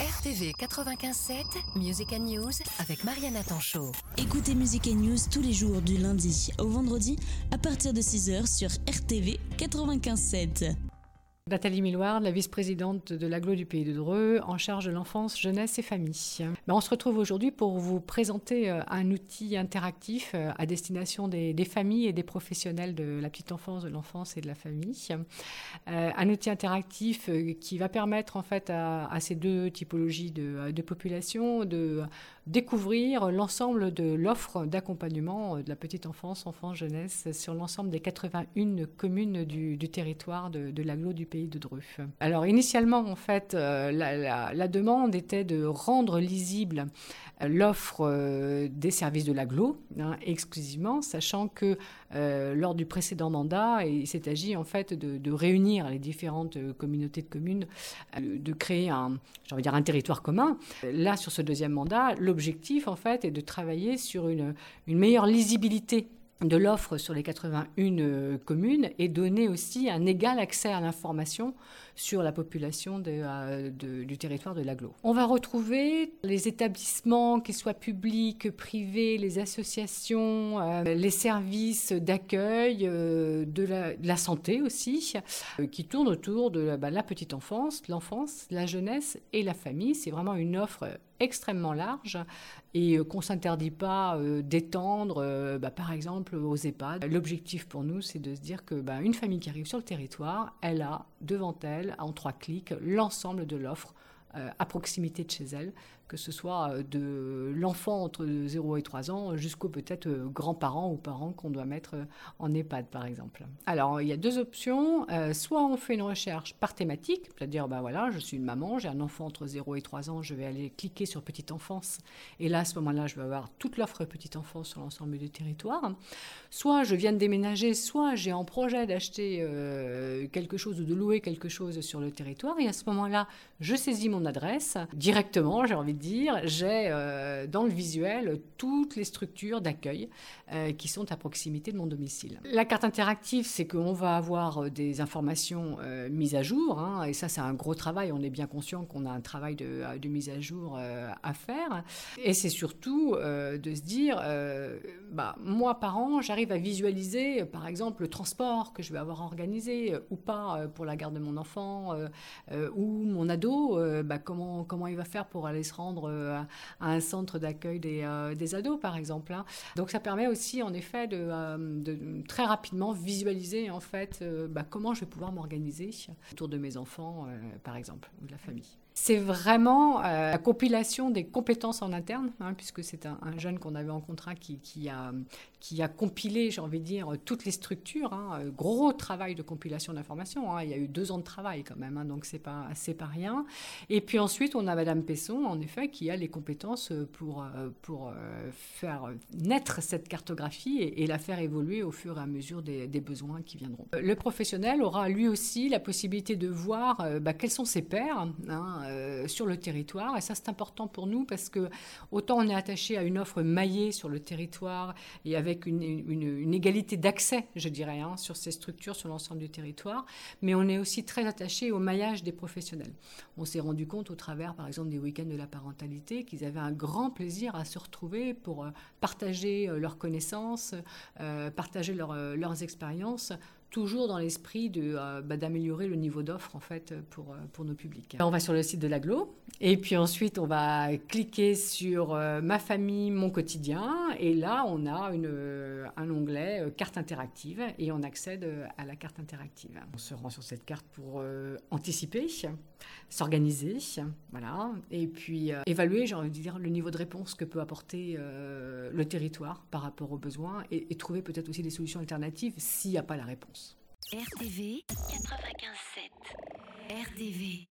RTV 95.7, Music and News avec Mariana Tanchot. Écoutez Music and News tous les jours du lundi au vendredi à partir de 6h sur RTV 95.7. Nathalie Milward, la vice-présidente de l'aglo du Pays de Dreux, en charge de l'enfance, jeunesse et famille. Ben, on se retrouve aujourd'hui pour vous présenter euh, un outil interactif euh, à destination des, familles et des professionnels de la petite enfance, de l'enfance et de la famille. Euh, un outil interactif qui va permettre en fait à, ces deux typologies de, de population de découvrir l'ensemble de l'offre d'accompagnement de la petite enfance, enfance, jeunesse sur l'ensemble des 81 communes du, territoire de, de l'aglo du Pays de Dreux. Alors initialement, en fait, euh, la, demande était de rendre lisible euh, l'offre euh, des services de l'aglo hein, exclusivement, sachant que lors du précédent mandat, il s'est agi en fait de, réunir les différentes communautés de communes, de créer un, dire un territoire commun. Là, sur ce deuxième mandat, l'objectif en fait est de travailler sur une, meilleure lisibilité de l'offre sur les 81 euh, communes et donner aussi un égal accès à l'information sur la population euh, du territoire de l'aglo. On va retrouver les établissements, qu'ils soient publics, privés, les associations, euh, les services d'accueil, de, la, santé aussi, qui tournent autour de bah, la petite enfance, l'enfance, la jeunesse et la famille. C'est vraiment une offre extrêmement large et qu'on ne s'interdit pas d'étendre, bah, par exemple, aux EHPAD. L'objectif pour nous, c'est de se dire que ben, une famille qui arrive sur le territoire, elle a devant elle, en trois clics, l'ensemble de l'offre euh, à proximité de chez elle, que ce soit euh, de l'enfant entre 0 et 3 ans jusqu'aux peut-être euh, grands-parents ou parents qu'on doit mettre en EHPAD par exemple. Alors il y a deux options, soit on fait une recherche par thématique, c'est-à-dire ben voilà, je suis une maman, j'ai un enfant entre 0 et 3 ans, je vais aller cliquer sur petite enfance et là à ce moment-là, je vais avoir toute l'offre petite enfance sur l'ensemble du territoire. Soit je viens de déménager, soit j'ai en projet d'acheter quelque chose ou de louer quelque chose sur le territoire et à ce moment-là, je saisis mon adresse directement, j'ai envie dire. J'ai euh, dans le visuel toutes les structures d'accueil euh, qui sont à proximité de mon domicile. La carte interactive, c'est qu'on va avoir euh, des informations mises à jour, hein, et ça c'est un gros travail. On est bien conscient qu'on a un travail de, de mise à jour à faire. Et c'est surtout de se dire, bah, moi par an, j'arrive à visualiser par exemple le transport que je vais avoir organisé ou pas pour la garde de mon enfant ou mon ado bah, comment, comment il va faire pour aller se rendre euh, à, un centre d'accueil des, euh, ados, par exemple. Hein. Donc ça permet aussi, en effet, de, euh, très rapidement visualiser en fait bah, comment je vais pouvoir m'organiser autour de mes enfants, par exemple, ou de la famille. C'est vraiment la compilation des compétences en interne, hein, puisque c'est un, jeune qu'on avait en contrat qui, a, compilé, j'ai envie de dire, toutes les structures. Hein, gros travail de compilation d'informations. Il y a eu deux ans de travail quand même, donc c'est pas, pas rien. Et puis ensuite, on a Madame Pesson, en effet, qui a les compétences pour, euh, pour euh, faire naître cette cartographie et, la faire évoluer au fur et à mesure des, besoins qui viendront. Le professionnel aura lui aussi la possibilité de voir euh, bah, quels sont ses pairs hein, sur le territoire. Et ça, c'est important pour nous parce que autant on est attaché à une offre maillée sur le territoire et avec une, égalité d'accès, je dirais, hein, sur ces structures, sur l'ensemble du territoire, mais on est aussi très attaché au maillage des professionnels. On s'est rendu compte au travers, par exemple, des week-ends de la parentalité, qu'ils avaient un grand plaisir à se retrouver pour euh, partager euh, leurs connaissances, euh, partager leurs expériences toujours dans l'esprit de, euh, bah, d'améliorer le niveau d'offre en fait pour, euh, pour nos publics. On va sur le site de l'aglo et puis ensuite on va cliquer sur euh, ma famille, mon quotidien et là on a une, un onglet carte interactive et on accède à la carte interactive. On se rend sur cette carte pour anticiper, s'organiser, voilà, et puis évaluer, j'ai envie de dire, le niveau de réponse que peut apporter le territoire par rapport aux besoins et trouver peut-être aussi des solutions alternatives s'il n'y a pas la réponse. RTV 95.7 RTV